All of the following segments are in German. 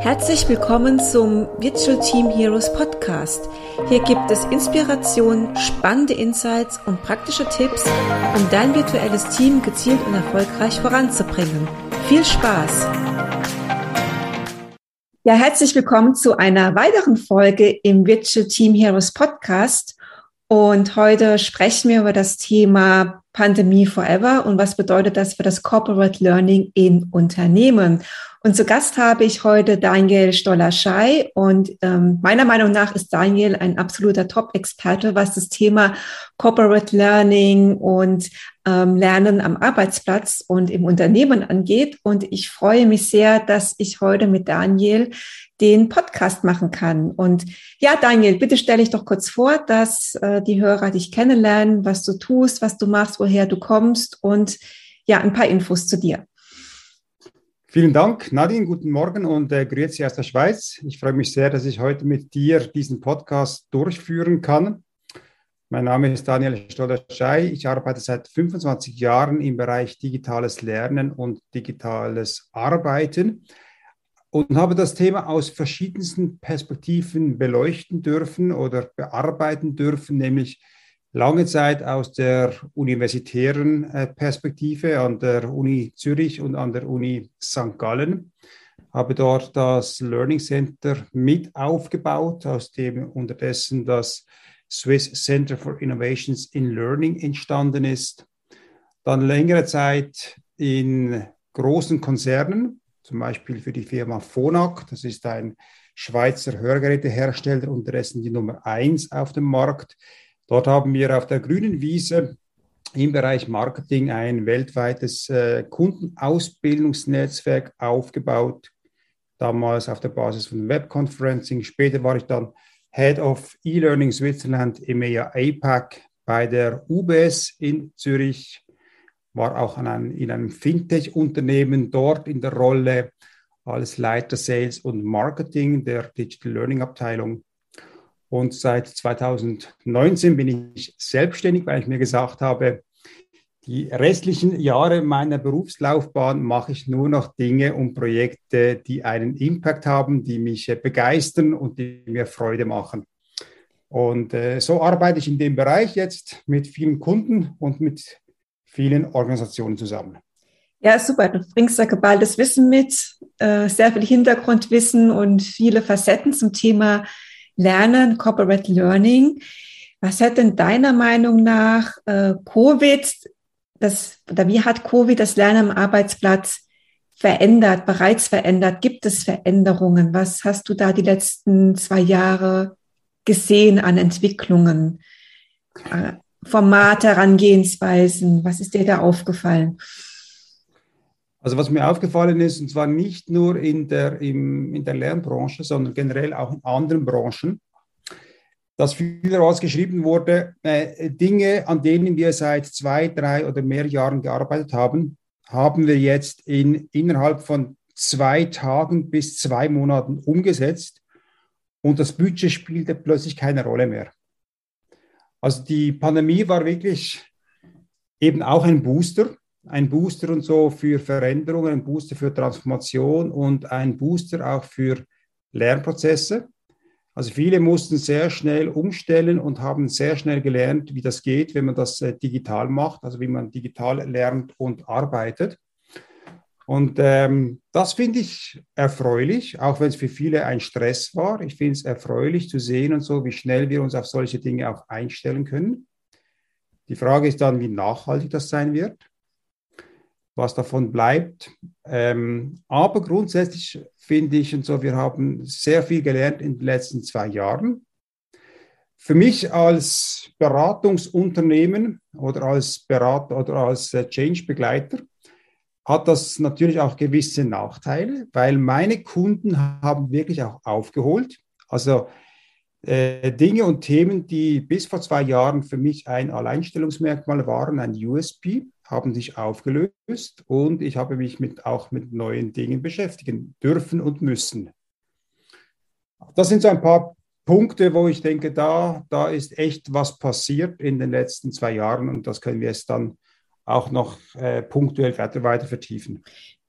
Herzlich willkommen zum Virtual Team Heroes Podcast. Hier gibt es Inspiration, spannende Insights und praktische Tipps, um dein virtuelles Team gezielt und erfolgreich voranzubringen. Viel Spaß! Ja, herzlich willkommen zu einer weiteren Folge im Virtual Team Heroes Podcast. Und heute sprechen wir über das Thema Pandemie Forever und was bedeutet das für das Corporate Learning in Unternehmen. Und zu Gast habe ich heute Daniel Stoller-Schei. Und ähm, meiner Meinung nach ist Daniel ein absoluter Top-Experte, was das Thema Corporate Learning und ähm, Lernen am Arbeitsplatz und im Unternehmen angeht. Und ich freue mich sehr, dass ich heute mit Daniel den Podcast machen kann. Und ja, Daniel, bitte stelle ich doch kurz vor, dass äh, die Hörer dich kennenlernen, was du tust, was du machst, woher du kommst und ja, ein paar Infos zu dir. Vielen Dank, Nadine. Guten Morgen und äh, grüezi aus der Schweiz. Ich freue mich sehr, dass ich heute mit dir diesen Podcast durchführen kann. Mein Name ist Daniel Stoller-Schei. Ich arbeite seit 25 Jahren im Bereich digitales Lernen und digitales Arbeiten und habe das Thema aus verschiedensten Perspektiven beleuchten dürfen oder bearbeiten dürfen, nämlich lange Zeit aus der universitären äh, Perspektive an der Uni Zürich und an der Uni St. Gallen. Habe dort das Learning Center mit aufgebaut, aus dem unterdessen das Swiss Center for Innovations in Learning entstanden ist. Dann längere Zeit in großen Konzernen, zum Beispiel für die Firma Phonak, das ist ein Schweizer Hörgerätehersteller, unterdessen die Nummer eins auf dem Markt. Dort haben wir auf der grünen Wiese im Bereich Marketing ein weltweites äh, Kundenausbildungsnetzwerk aufgebaut, damals auf der Basis von Webconferencing. Später war ich dann Head of E-Learning Switzerland EMEA APAC bei der UBS in Zürich, war auch einem, in einem Fintech-Unternehmen dort in der Rolle als Leiter Sales und Marketing der Digital Learning Abteilung. Und seit 2019 bin ich selbstständig, weil ich mir gesagt habe, die restlichen Jahre meiner Berufslaufbahn mache ich nur noch Dinge und Projekte, die einen Impact haben, die mich begeistern und die mir Freude machen. Und äh, so arbeite ich in dem Bereich jetzt mit vielen Kunden und mit vielen Organisationen zusammen. Ja, super. Du bringst da geballtes Wissen mit, äh, sehr viel Hintergrundwissen und viele Facetten zum Thema Lernen, Corporate Learning. Was hat denn deiner Meinung nach äh, Covid, das, oder wie hat Covid das Lernen am Arbeitsplatz verändert, bereits verändert? Gibt es Veränderungen? Was hast du da die letzten zwei Jahre gesehen an Entwicklungen? Formate, Herangehensweisen, was ist dir da aufgefallen? Also was mir aufgefallen ist, und zwar nicht nur in der, im, in der Lernbranche, sondern generell auch in anderen Branchen, dass vielerorts geschrieben wurde, äh, Dinge, an denen wir seit zwei, drei oder mehr Jahren gearbeitet haben, haben wir jetzt in, innerhalb von zwei Tagen bis zwei Monaten umgesetzt und das Budget spielte plötzlich keine Rolle mehr. Also die Pandemie war wirklich eben auch ein Booster ein Booster und so für Veränderungen, ein Booster für Transformation und ein Booster auch für Lernprozesse. Also viele mussten sehr schnell umstellen und haben sehr schnell gelernt, wie das geht, wenn man das äh, digital macht, also wie man digital lernt und arbeitet. Und ähm, das finde ich erfreulich, auch wenn es für viele ein Stress war. Ich finde es erfreulich zu sehen und so, wie schnell wir uns auf solche Dinge auch einstellen können. Die Frage ist dann, wie nachhaltig das sein wird was davon bleibt. Ähm, aber grundsätzlich finde ich und so, wir haben sehr viel gelernt in den letzten zwei Jahren. Für mich als Beratungsunternehmen oder als Berater oder als äh, Change-Begleiter hat das natürlich auch gewisse Nachteile, weil meine Kunden haben wirklich auch aufgeholt. Also äh, Dinge und Themen, die bis vor zwei Jahren für mich ein Alleinstellungsmerkmal waren, ein USP, haben sich aufgelöst und ich habe mich mit, auch mit neuen Dingen beschäftigen dürfen und müssen. Das sind so ein paar Punkte, wo ich denke, da, da ist echt was passiert in den letzten zwei Jahren und das können wir jetzt dann auch noch äh, punktuell weiter, weiter vertiefen.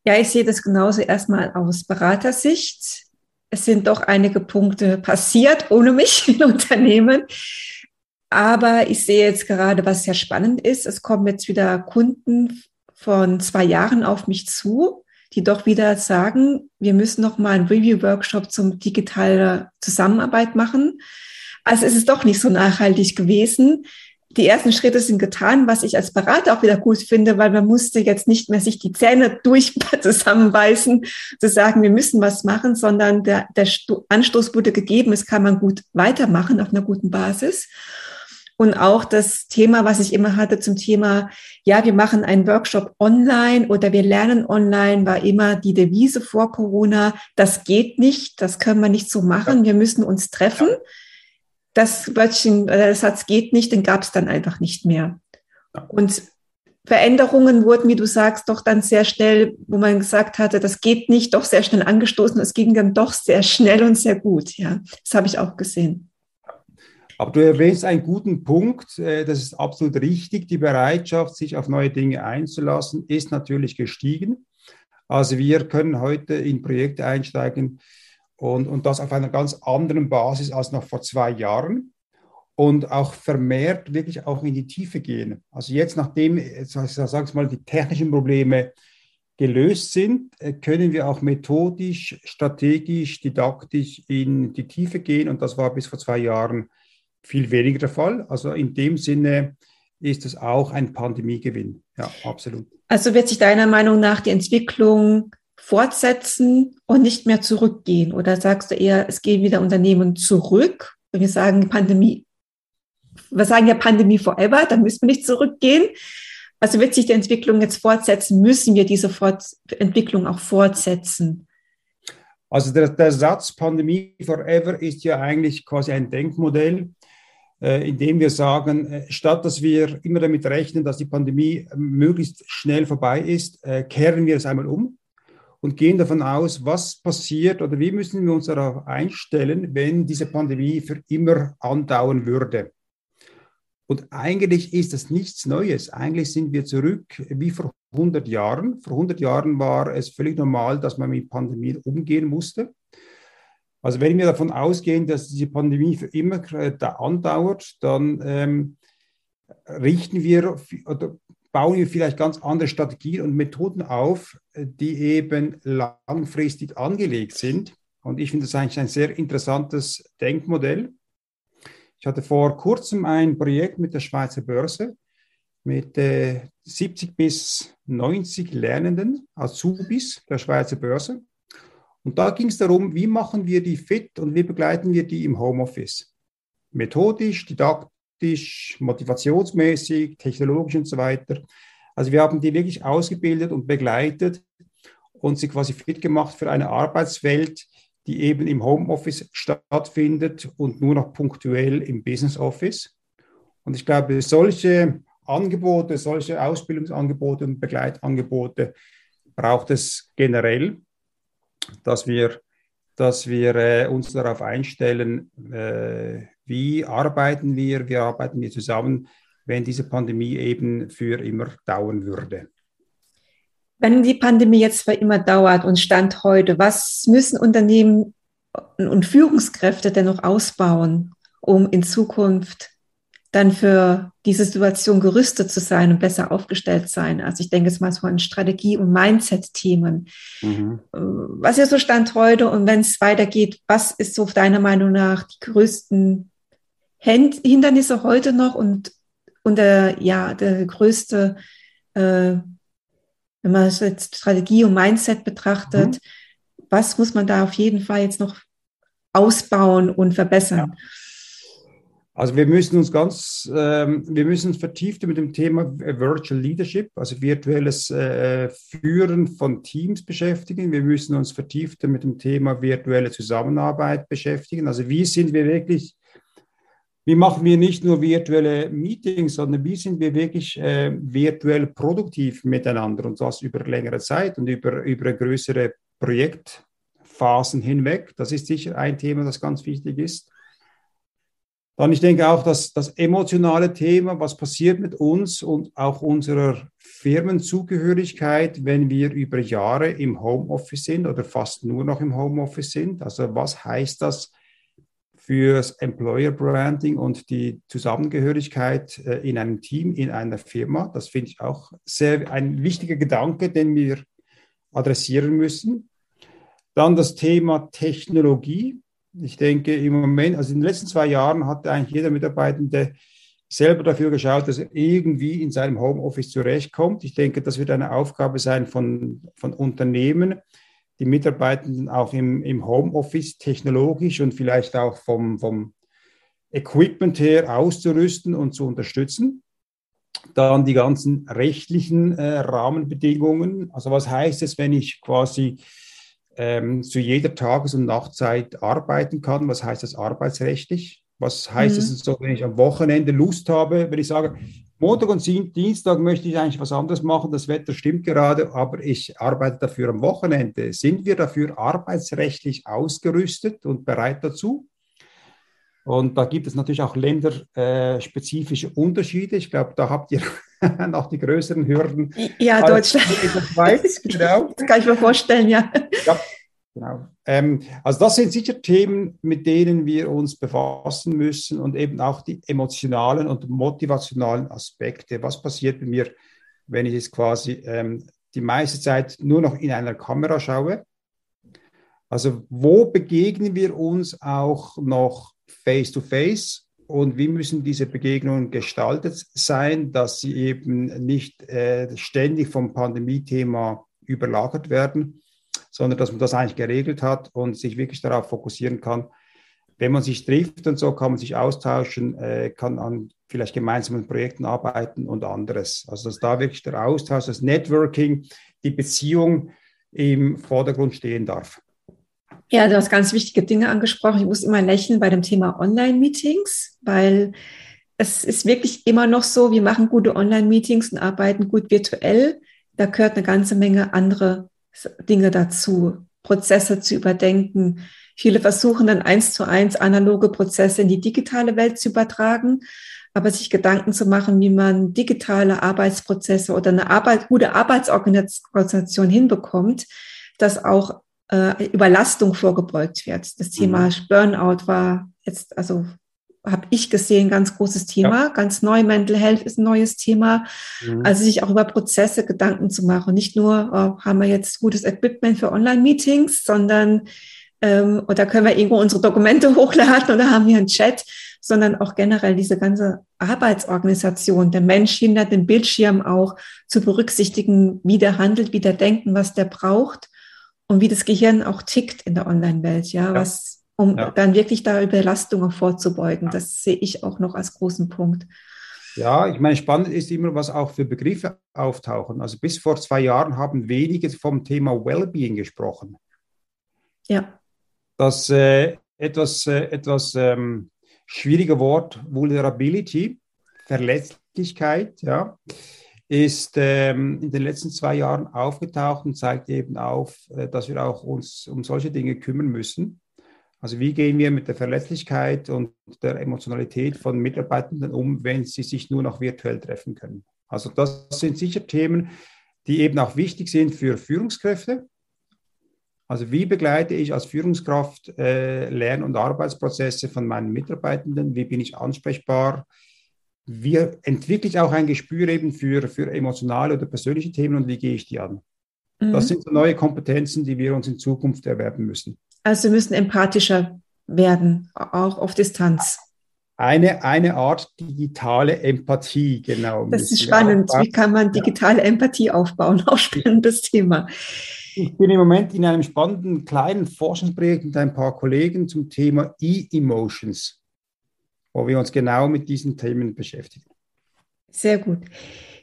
Ja, ich sehe das genauso erstmal aus Beratersicht. es sind doch einige Punkte passiert ohne mich im Unternehmen. Aber ich sehe jetzt gerade, was sehr spannend ist. Es kommen jetzt wieder Kunden von zwei Jahren auf mich zu, die doch wieder sagen, wir müssen noch mal einen Review-Workshop zum digitalen Zusammenarbeit machen. Also es ist doch nicht so nachhaltig gewesen die ersten Schritte sind getan, was ich als Berater auch wieder gut finde, weil man musste jetzt nicht mehr sich die Zähne durch zusammenbeißen, zu sagen, wir müssen was machen, sondern der, der Anstoß wurde gegeben, es kann man gut weitermachen auf einer guten Basis. Und auch das Thema, was ich immer hatte zum Thema, ja, wir machen einen Workshop online oder wir lernen online, war immer die Devise vor Corona, das geht nicht, das können wir nicht so machen, wir müssen uns treffen. Ja das Wörtchen, äh, der Satz geht nicht, den gab es dann einfach nicht mehr. Und Veränderungen wurden, wie du sagst, doch dann sehr schnell, wo man gesagt hatte, das geht nicht, doch sehr schnell angestoßen. Es ging dann doch sehr schnell und sehr gut. Ja, das habe ich auch gesehen. Aber du erwähnst einen guten Punkt. Äh, das ist absolut richtig. Die Bereitschaft, sich auf neue Dinge einzulassen, ist natürlich gestiegen. Also wir können heute in Projekte einsteigen, und, und das auf einer ganz anderen Basis als noch vor zwei Jahren und auch vermehrt wirklich auch in die Tiefe gehen. Also jetzt, nachdem, sag ich mal, die technischen Probleme gelöst sind, äh, können wir auch methodisch, strategisch, didaktisch in die Tiefe gehen und das war bis vor zwei Jahren viel weniger der Fall. Also in dem Sinne ist es auch ein Pandemiegewinn. Ja, absolut. Also wird sich deiner Meinung nach die Entwicklung fortsetzen und nicht mehr zurückgehen? Oder sagst du eher, es gehen wieder Unternehmen zurück? Wenn wir sagen Pandemie, wir sagen ja Pandemie forever, dann müssen wir nicht zurückgehen. Also wird sich die Entwicklung jetzt fortsetzen? Müssen wir diese Fort Entwicklung auch fortsetzen? Also der, der Satz Pandemie forever ist ja eigentlich quasi ein Denkmodell, äh, indem wir sagen, äh, statt dass wir immer damit rechnen, dass die Pandemie möglichst schnell vorbei ist, äh, kehren wir es einmal um und gehen davon aus, was passiert oder wie müssen wir uns darauf einstellen, wenn diese Pandemie für immer andauern würde. Und eigentlich ist das nichts Neues. Eigentlich sind wir zurück wie vor 100 Jahren. Vor 100 Jahren war es völlig normal, dass man mit Pandemien umgehen musste. Also wenn wir davon ausgehen, dass diese Pandemie für immer andauert, dann ähm, richten wir oder bauen wir vielleicht ganz andere Strategien und Methoden auf, die eben langfristig angelegt sind. Und ich finde das eigentlich ein sehr interessantes Denkmodell. Ich hatte vor kurzem ein Projekt mit der Schweizer Börse mit äh, 70 bis 90 Lernenden, Azubis der Schweizer Börse. Und da ging es darum, wie machen wir die fit und wie begleiten wir die im Homeoffice. Methodisch, didaktisch motivationsmäßig, technologisch und so weiter. Also wir haben die wirklich ausgebildet und begleitet und sie quasi fit gemacht für eine Arbeitswelt, die eben im Homeoffice stattfindet und nur noch punktuell im Business Office. Und ich glaube, solche Angebote, solche Ausbildungsangebote und Begleitangebote braucht es generell, dass wir, dass wir äh, uns darauf einstellen, äh, wie arbeiten wir, wie arbeiten wir zusammen, wenn diese Pandemie eben für immer dauern würde. Wenn die Pandemie jetzt für immer dauert und Stand heute, was müssen Unternehmen und Führungskräfte denn noch ausbauen, um in Zukunft dann für diese Situation gerüstet zu sein und besser aufgestellt sein. Also ich denke jetzt mal so an Strategie- und Mindset-Themen. Mhm. Was ist so Stand heute und wenn es weitergeht, was ist so deiner Meinung nach die größten Hindernisse heute noch und, und der, ja, der größte, äh, wenn man jetzt Strategie und Mindset betrachtet, mhm. was muss man da auf jeden Fall jetzt noch ausbauen und verbessern? Ja. Also wir müssen uns ganz, ähm, wir müssen uns vertieft mit dem Thema Virtual Leadership, also virtuelles äh, Führen von Teams beschäftigen. Wir müssen uns vertieft mit dem Thema virtuelle Zusammenarbeit beschäftigen. Also wie sind wir wirklich wie machen wir nicht nur virtuelle Meetings, sondern wie sind wir wirklich äh, virtuell produktiv miteinander und das über längere Zeit und über, über größere Projektphasen hinweg. Das ist sicher ein Thema, das ganz wichtig ist. Dann, ich denke auch, dass das emotionale Thema, was passiert mit uns und auch unserer Firmenzugehörigkeit, wenn wir über Jahre im Homeoffice sind oder fast nur noch im Homeoffice sind. Also was heißt das fürs Employer Branding und die Zusammengehörigkeit äh, in einem Team, in einer Firma? Das finde ich auch sehr ein wichtiger Gedanke, den wir adressieren müssen. Dann das Thema Technologie. Ich denke, im Moment, also in den letzten zwei Jahren hat eigentlich jeder Mitarbeitende selber dafür geschaut, dass er irgendwie in seinem Homeoffice zurechtkommt. Ich denke, das wird eine Aufgabe sein von, von Unternehmen, die Mitarbeitenden auch im, im Homeoffice technologisch und vielleicht auch vom, vom Equipment her auszurüsten und zu unterstützen. Dann die ganzen rechtlichen äh, Rahmenbedingungen. Also was heißt es, wenn ich quasi ähm, zu jeder Tages- und Nachtzeit arbeiten kann? Was heißt das arbeitsrechtlich? Was heißt es mhm. so, wenn ich am Wochenende Lust habe, wenn ich sage, Montag und Dienstag möchte ich eigentlich was anderes machen, das Wetter stimmt gerade, aber ich arbeite dafür am Wochenende. Sind wir dafür arbeitsrechtlich ausgerüstet und bereit dazu? Und da gibt es natürlich auch länderspezifische Unterschiede. Ich glaube, da habt ihr noch die größeren Hürden. Ja, Deutschland. Schweiz, genau. Das kann ich mir vorstellen, ja. ja genau. Ähm, also das sind sicher Themen, mit denen wir uns befassen müssen und eben auch die emotionalen und motivationalen Aspekte. Was passiert bei mir, wenn ich jetzt quasi ähm, die meiste Zeit nur noch in einer Kamera schaue? Also wo begegnen wir uns auch noch face-to-face und wie müssen diese Begegnungen gestaltet sein, dass sie eben nicht äh, ständig vom Pandemie-Thema überlagert werden, sondern dass man das eigentlich geregelt hat und sich wirklich darauf fokussieren kann. Wenn man sich trifft und so, kann man sich austauschen, äh, kann an vielleicht gemeinsamen Projekten arbeiten und anderes. Also dass da wirklich der Austausch, das Networking, die Beziehung im Vordergrund stehen darf. Ja, du hast ganz wichtige Dinge angesprochen. Ich muss immer lächeln bei dem Thema Online-Meetings, weil es ist wirklich immer noch so, wir machen gute Online-Meetings und arbeiten gut virtuell. Da gehört eine ganze Menge andere Dinge dazu, Prozesse zu überdenken. Viele versuchen dann eins zu eins analoge Prozesse in die digitale Welt zu übertragen, aber sich Gedanken zu machen, wie man digitale Arbeitsprozesse oder eine Arbeit, gute Arbeitsorganisation hinbekommt, dass auch äh, Überlastung vorgebeugt wird. Das Thema mhm. Burnout war jetzt, also habe ich gesehen, ganz großes Thema. Ja. Ganz neu, Mental Health ist ein neues Thema. Mhm. Also sich auch über Prozesse Gedanken zu machen. Nicht nur, oh, haben wir jetzt gutes Equipment für Online-Meetings, sondern ähm, oder können wir irgendwo unsere Dokumente hochladen oder haben wir einen Chat, sondern auch generell diese ganze Arbeitsorganisation, der Mensch hinter dem Bildschirm auch zu berücksichtigen, wie der handelt, wie der denken, was der braucht und wie das Gehirn auch tickt in der Online-Welt, ja, ja, was, um ja. dann wirklich da Überlastungen vorzubeugen. Ja. Das sehe ich auch noch als großen Punkt. Ja, ich meine, spannend ist immer, was auch für Begriffe auftauchen. Also bis vor zwei Jahren haben wenige vom Thema Wellbeing gesprochen. Ja. Das äh, etwas, äh, etwas ähm, schwierige Wort Vulnerability, Verletzlichkeit, ja ist ähm, in den letzten zwei Jahren aufgetaucht und zeigt eben auf, äh, dass wir auch uns um solche Dinge kümmern müssen. Also wie gehen wir mit der Verletzlichkeit und der Emotionalität von Mitarbeitenden um, wenn sie sich nur noch virtuell treffen können? Also das sind sicher Themen, die eben auch wichtig sind für Führungskräfte. Also wie begleite ich als Führungskraft äh, Lern- und Arbeitsprozesse von meinen Mitarbeitenden? Wie bin ich ansprechbar? wie entwickle ich auch ein Gespür eben für, für emotionale oder persönliche Themen und wie gehe ich die an? Mhm. Das sind so neue Kompetenzen, die wir uns in Zukunft erwerben müssen. Also wir müssen empathischer werden, auch auf Distanz. Eine, eine Art digitale Empathie, genau. Das ist spannend. Wie kann man digitale Empathie aufbauen? Auch spannendes Thema. Ich bin im Moment in einem spannenden kleinen Forschungsprojekt mit ein paar Kollegen zum Thema E-Emotions wo wir uns genau mit diesen Themen beschäftigen. Sehr gut.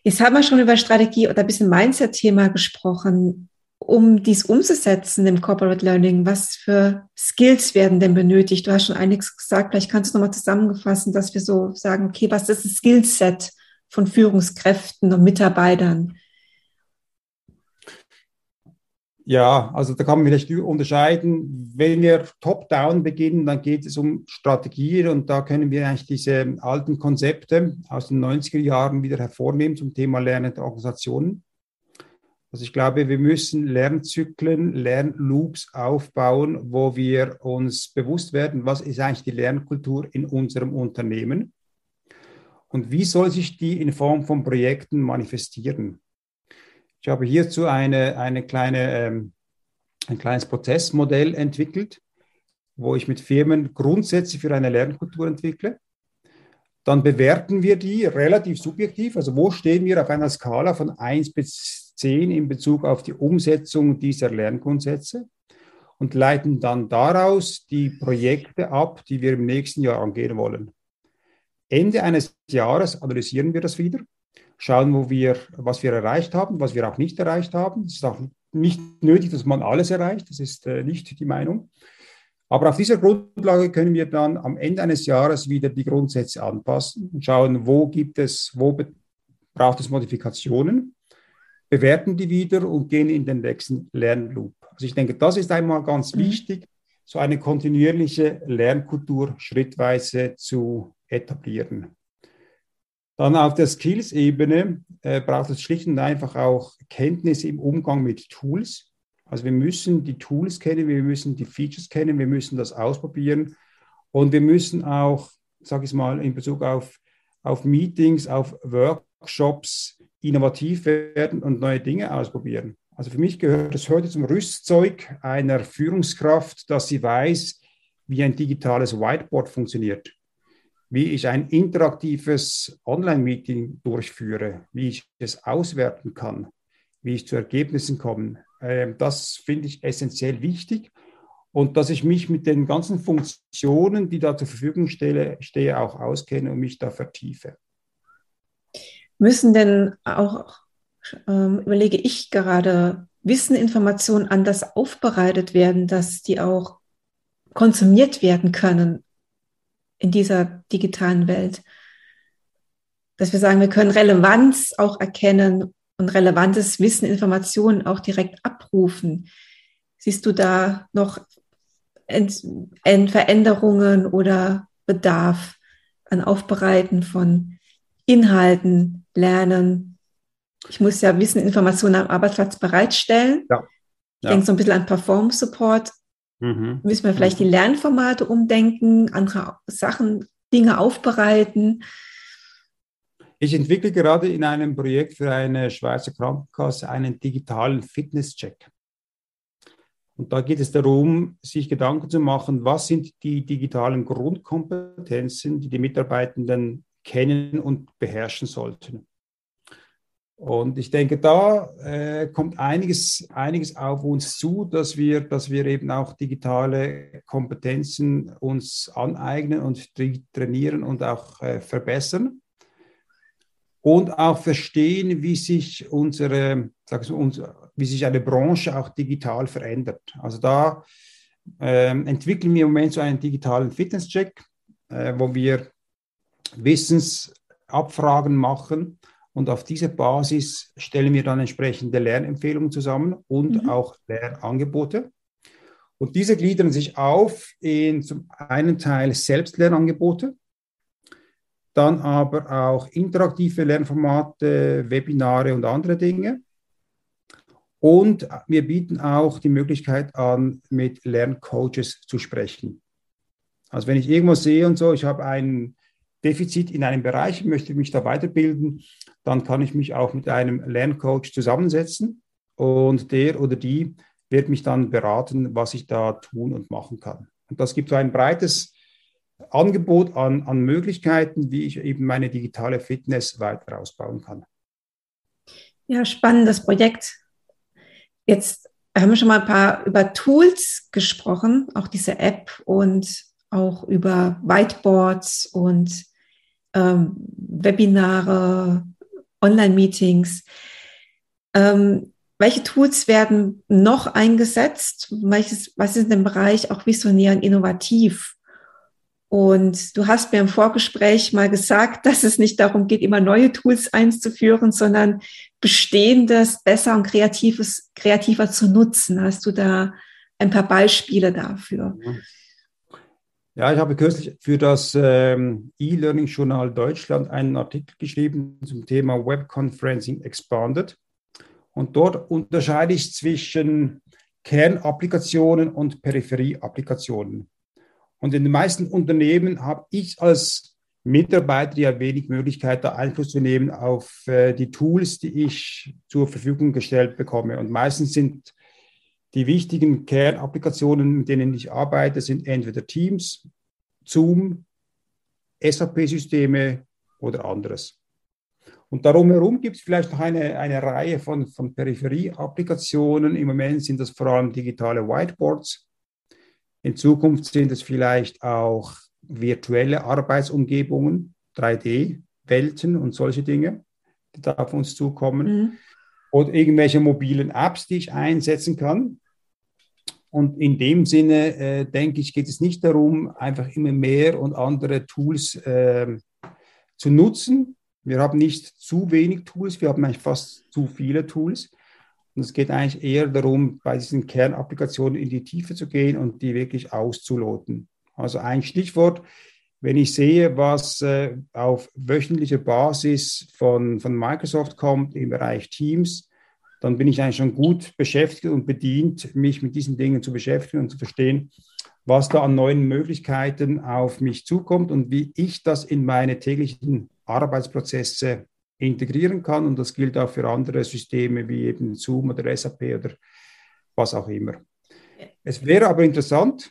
Jetzt haben wir schon über Strategie oder ein bisschen Mindset-Thema gesprochen. Um dies umzusetzen im Corporate Learning, was für Skills werden denn benötigt? Du hast schon einiges gesagt, vielleicht kannst du nochmal zusammenfassen, dass wir so sagen, okay, was ist das Skillset von Führungskräften und Mitarbeitern? Ja, also da kann man vielleicht unterscheiden. Wenn wir top-down beginnen, dann geht es um Strategien und da können wir eigentlich diese alten Konzepte aus den 90er Jahren wieder hervornehmen zum Thema lernende Organisationen. Also ich glaube, wir müssen Lernzyklen, Lernloops aufbauen, wo wir uns bewusst werden, was ist eigentlich die Lernkultur in unserem Unternehmen und wie soll sich die in Form von Projekten manifestieren. Ich habe hierzu eine, eine kleine, ähm, ein kleines Prozessmodell entwickelt, wo ich mit Firmen Grundsätze für eine Lernkultur entwickle. Dann bewerten wir die relativ subjektiv. Also wo stehen wir auf einer Skala von 1 bis 10 in Bezug auf die Umsetzung dieser Lerngrundsätze und leiten dann daraus die Projekte ab, die wir im nächsten Jahr angehen wollen. Ende eines Jahres analysieren wir das wieder, schauen, wo wir, was wir erreicht haben, was wir auch nicht erreicht haben. Es ist auch nicht nötig, dass man alles erreicht, das ist äh, nicht die Meinung. Aber auf dieser Grundlage können wir dann am Ende eines Jahres wieder die Grundsätze anpassen und schauen, wo gibt es, wo braucht es Modifikationen bewerten die wieder und gehen in den nächsten Lernloop. Also ich denke, das ist einmal ganz mhm. wichtig, so eine kontinuierliche Lernkultur schrittweise zu etablieren. Dann auf der Skills-Ebene äh, braucht es schlicht und einfach auch Kenntnisse im Umgang mit Tools. Also wir müssen die Tools kennen, wir müssen die Features kennen, wir müssen das ausprobieren und wir müssen auch, sage ich mal, in Bezug auf, auf Meetings, auf Workshops innovativ werden und neue Dinge ausprobieren. Also für mich gehört es heute zum Rüstzeug einer Führungskraft, dass sie weiß, wie ein digitales Whiteboard funktioniert, wie ich ein interaktives Online-Meeting durchführe, wie ich es auswerten kann, wie ich zu Ergebnissen komme. Ähm, das finde ich essentiell wichtig und dass ich mich mit den ganzen Funktionen, die da zur Verfügung stelle, stehe, auch auskenne und mich da vertiefe müssen denn auch, ähm, überlege ich gerade, Wissen, Informationen anders aufbereitet werden, dass die auch konsumiert werden können in dieser digitalen Welt. Dass wir sagen, wir können Relevanz auch erkennen und relevantes Wissen, Informationen auch direkt abrufen. Siehst du da noch Ent Veränderungen oder Bedarf an Aufbereiten von Inhalten, lernen. Ich muss ja Wissen, Informationen am Arbeitsplatz bereitstellen. Ja. Ja. Ich denke so ein bisschen an Performance Support. Mhm. Müssen wir vielleicht mhm. die Lernformate umdenken, andere Sachen, Dinge aufbereiten. Ich entwickle gerade in einem Projekt für eine Schweizer Krankenkasse einen digitalen Fitnesscheck. Und da geht es darum, sich Gedanken zu machen, was sind die digitalen Grundkompetenzen, die die Mitarbeitenden kennen und beherrschen sollten. Und ich denke, da äh, kommt einiges, einiges auf uns zu, dass wir, dass wir eben auch digitale Kompetenzen uns aneignen und trainieren und auch äh, verbessern. Und auch verstehen, wie sich unsere, sag ich, wie sich eine Branche auch digital verändert. Also da äh, entwickeln wir im Moment so einen digitalen Fitnesscheck, äh, wo wir Wissensabfragen machen und auf dieser Basis stellen wir dann entsprechende Lernempfehlungen zusammen und mhm. auch Lernangebote. Und diese gliedern sich auf in zum einen Teil Selbstlernangebote, dann aber auch interaktive Lernformate, Webinare und andere Dinge. Und wir bieten auch die Möglichkeit an, mit Lerncoaches zu sprechen. Also wenn ich irgendwo sehe und so, ich habe ein Defizit in einem Bereich, möchte mich da weiterbilden, dann kann ich mich auch mit einem Lerncoach zusammensetzen und der oder die wird mich dann beraten, was ich da tun und machen kann. Und das gibt so ein breites Angebot an, an Möglichkeiten, wie ich eben meine digitale Fitness weiter ausbauen kann. Ja, spannendes Projekt. Jetzt haben wir schon mal ein paar über Tools gesprochen, auch diese App und auch über Whiteboards und ähm, Webinare, Online-Meetings. Ähm, welche Tools werden noch eingesetzt? Welches, was ist im Bereich auch visionär und innovativ? Und du hast mir im Vorgespräch mal gesagt, dass es nicht darum geht, immer neue Tools einzuführen, sondern bestehendes besser und kreatives, kreativer zu nutzen. Hast du da ein paar Beispiele dafür? Ja, ich habe kürzlich für das ähm, E-Learning-Journal Deutschland einen Artikel geschrieben zum Thema Web Conferencing Expanded. Und dort unterscheide ich zwischen Kernapplikationen und Peripherieapplikationen. Und in den meisten Unternehmen habe ich als Mitarbeiter ja wenig Möglichkeit, da Einfluss zu nehmen auf äh, die Tools, die ich zur Verfügung gestellt bekomme. Und meistens sind die wichtigen Kernapplikationen, mit denen ich arbeite, sind entweder Teams, Zoom, SAP-Systeme oder anderes. Und darum herum gibt es vielleicht noch eine, eine Reihe von, von Peripherie-Applikationen. Im Moment sind das vor allem digitale Whiteboards. In Zukunft sind es vielleicht auch virtuelle Arbeitsumgebungen, 3D-Welten und solche Dinge, die da auf uns zukommen. Mhm. Oder irgendwelche mobilen Apps, die ich einsetzen kann. Und in dem Sinne, äh, denke ich, geht es nicht darum, einfach immer mehr und andere Tools äh, zu nutzen. Wir haben nicht zu wenig Tools, wir haben eigentlich fast zu viele Tools. Und es geht eigentlich eher darum, bei diesen Kernapplikationen in die Tiefe zu gehen und die wirklich auszuloten. Also ein Stichwort, wenn ich sehe, was äh, auf wöchentlicher Basis von, von Microsoft kommt im Bereich Teams, dann bin ich eigentlich schon gut beschäftigt und bedient, mich mit diesen Dingen zu beschäftigen und zu verstehen, was da an neuen Möglichkeiten auf mich zukommt und wie ich das in meine täglichen Arbeitsprozesse integrieren kann. Und das gilt auch für andere Systeme wie eben Zoom oder SAP oder was auch immer. Es wäre aber interessant,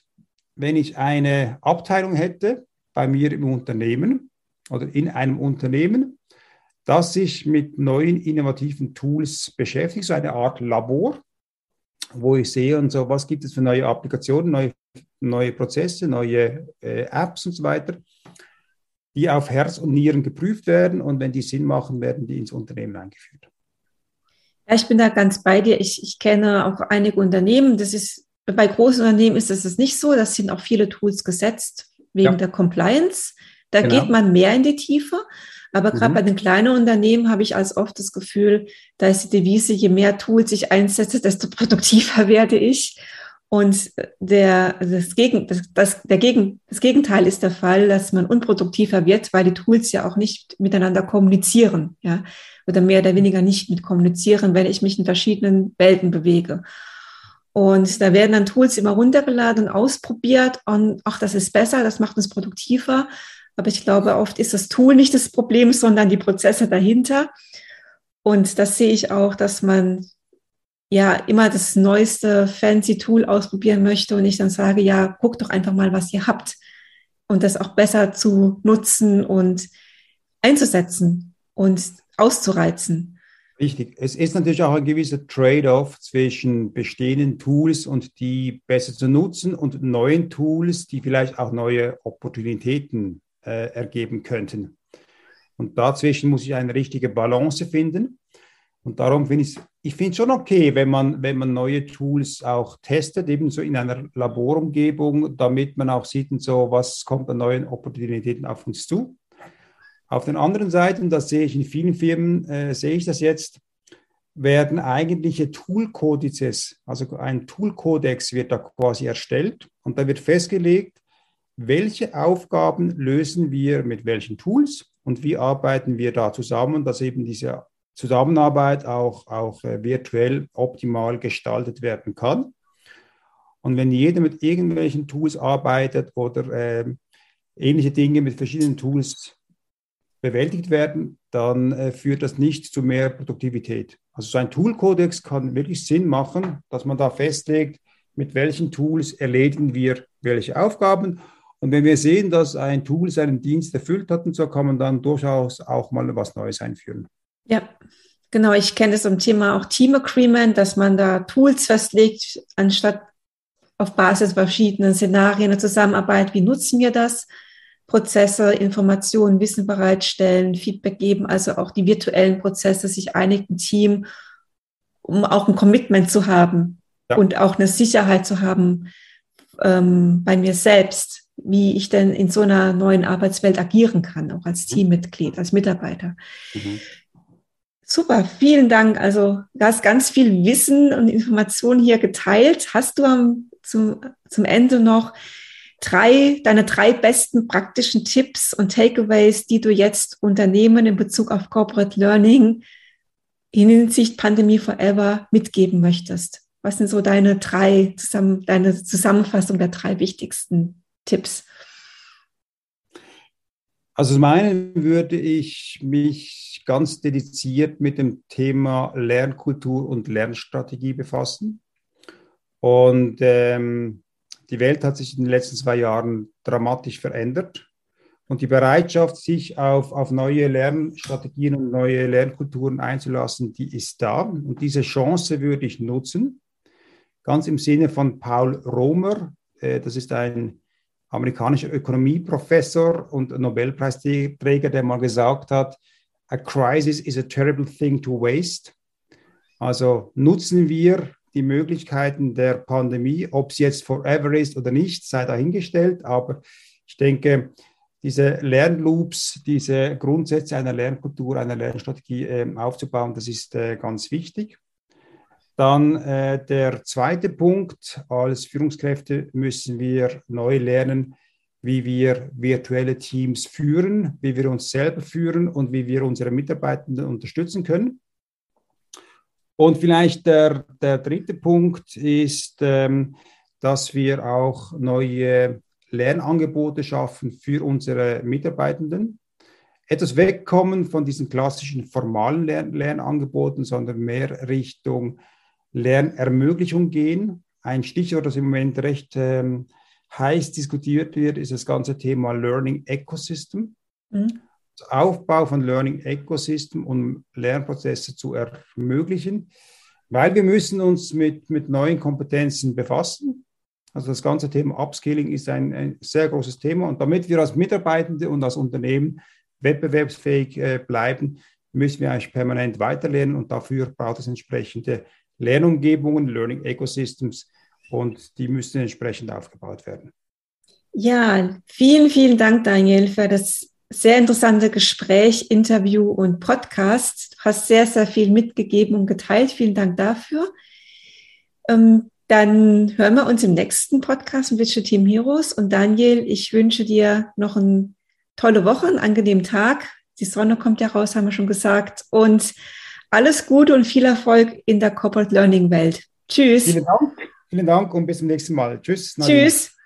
wenn ich eine Abteilung hätte bei mir im Unternehmen oder in einem Unternehmen, das sich mit neuen innovativen Tools beschäftigt, so eine Art Labor, wo ich sehe und so, was gibt es für neue Applikationen, neue, neue Prozesse, neue äh, Apps und so weiter die auf Herz und Nieren geprüft werden und wenn die Sinn machen, werden die ins Unternehmen eingeführt. Ja, ich bin da ganz bei dir. Ich, ich kenne auch einige Unternehmen. Das ist bei großen Unternehmen ist es nicht so. Das sind auch viele Tools gesetzt wegen ja. der Compliance. Da genau. geht man mehr in die Tiefe. Aber gerade mhm. bei den kleinen Unternehmen habe ich als oft das Gefühl, da ist die Devise, je mehr Tools ich einsetze, desto produktiver werde ich. Und der, das, Gegen, das, das, der Gegen, das Gegenteil ist der Fall, dass man unproduktiver wird, weil die Tools ja auch nicht miteinander kommunizieren, ja, oder mehr oder weniger nicht mit kommunizieren, wenn ich mich in verschiedenen Welten bewege. Und da werden dann Tools immer runtergeladen und ausprobiert und ach, das ist besser, das macht uns produktiver. Aber ich glaube, oft ist das Tool nicht das Problem, sondern die Prozesse dahinter. Und das sehe ich auch, dass man ja immer das neueste fancy Tool ausprobieren möchte und ich dann sage, ja, guck doch einfach mal, was ihr habt und das auch besser zu nutzen und einzusetzen und auszureizen. Richtig. Es ist natürlich auch ein gewisser Trade-off zwischen bestehenden Tools und die besser zu nutzen und neuen Tools, die vielleicht auch neue Opportunitäten äh, ergeben könnten. Und dazwischen muss ich eine richtige Balance finden. Und darum finde ich ich finde es schon okay, wenn man, wenn man neue Tools auch testet, ebenso in einer Laborumgebung, damit man auch sieht, so, was kommt an neuen Opportunitäten auf uns zu. Auf den anderen Seiten, das sehe ich in vielen Firmen, äh, sehe ich das jetzt, werden eigentliche Toolkodizes, also ein Toolkodex wird da quasi erstellt und da wird festgelegt, welche Aufgaben lösen wir mit welchen Tools und wie arbeiten wir da zusammen, dass eben diese Zusammenarbeit auch, auch äh, virtuell optimal gestaltet werden kann. Und wenn jeder mit irgendwelchen Tools arbeitet oder äh, ähnliche Dinge mit verschiedenen Tools bewältigt werden, dann äh, führt das nicht zu mehr Produktivität. Also so ein Toolkodex kann wirklich Sinn machen, dass man da festlegt, mit welchen Tools erledigen wir welche Aufgaben. Und wenn wir sehen, dass ein Tool seinen Dienst erfüllt hat, und so kann man dann durchaus auch mal was Neues einführen. Ja, genau. Ich kenne das zum Thema auch Team Agreement, dass man da Tools festlegt, anstatt auf Basis verschiedener Szenarien der Zusammenarbeit. Wie nutzen wir das? Prozesse, Informationen, Wissen bereitstellen, Feedback geben, also auch die virtuellen Prozesse, sich einigen Team, um auch ein Commitment zu haben ja. und auch eine Sicherheit zu haben ähm, bei mir selbst, wie ich denn in so einer neuen Arbeitswelt agieren kann, auch als mhm. Teammitglied, als Mitarbeiter. Mhm. Super, vielen Dank. Also du hast ganz viel Wissen und Informationen hier geteilt. Hast du am, zum, zum Ende noch drei, deine drei besten praktischen Tipps und Takeaways, die du jetzt Unternehmen in Bezug auf Corporate Learning in Hinsicht Pandemie Forever mitgeben möchtest? Was sind so deine drei, zusammen, deine Zusammenfassung der drei wichtigsten Tipps? Also zum einen würde ich mich ganz dediziert mit dem Thema Lernkultur und Lernstrategie befassen. Und ähm, die Welt hat sich in den letzten zwei Jahren dramatisch verändert. Und die Bereitschaft, sich auf, auf neue Lernstrategien und neue Lernkulturen einzulassen, die ist da. Und diese Chance würde ich nutzen. Ganz im Sinne von Paul Romer, äh, das ist ein amerikanischer Ökonomieprofessor und Nobelpreisträger, der mal gesagt hat, a crisis is a terrible thing to waste. Also nutzen wir die Möglichkeiten der Pandemie, ob es jetzt forever ist oder nicht, sei dahingestellt. Aber ich denke, diese Lernloops, diese Grundsätze einer Lernkultur, einer Lernstrategie äh, aufzubauen, das ist äh, ganz wichtig. Dann äh, der zweite Punkt, als Führungskräfte müssen wir neu lernen, wie wir virtuelle Teams führen, wie wir uns selber führen und wie wir unsere Mitarbeitenden unterstützen können. Und vielleicht der, der dritte Punkt ist, ähm, dass wir auch neue Lernangebote schaffen für unsere Mitarbeitenden. Etwas wegkommen von diesen klassischen formalen Lern Lernangeboten, sondern mehr Richtung Lernermöglichung gehen. Ein Stichwort, das im Moment recht ähm, heiß diskutiert wird, ist das ganze Thema Learning Ecosystem. Mhm. Aufbau von Learning Ecosystem, um Lernprozesse zu ermöglichen, weil wir müssen uns mit, mit neuen Kompetenzen befassen. Also das ganze Thema Upskilling ist ein, ein sehr großes Thema und damit wir als Mitarbeitende und als Unternehmen wettbewerbsfähig äh, bleiben, müssen wir eigentlich permanent weiterlernen und dafür braucht es entsprechende Lernumgebungen, Learning Ecosystems und die müssen entsprechend aufgebaut werden. Ja, vielen, vielen Dank, Daniel, für das sehr interessante Gespräch, Interview und Podcast. Du hast sehr, sehr viel mitgegeben und geteilt. Vielen Dank dafür. Ähm, dann hören wir uns im nächsten Podcast mit Digital Team Heroes. Und Daniel, ich wünsche dir noch eine tolle Woche, einen angenehmen Tag. Die Sonne kommt ja raus, haben wir schon gesagt. Und alles Gute und viel Erfolg in der Corporate Learning Welt. Tschüss. Vielen Dank. Vielen Dank und bis zum nächsten Mal. Tschüss. Tschüss.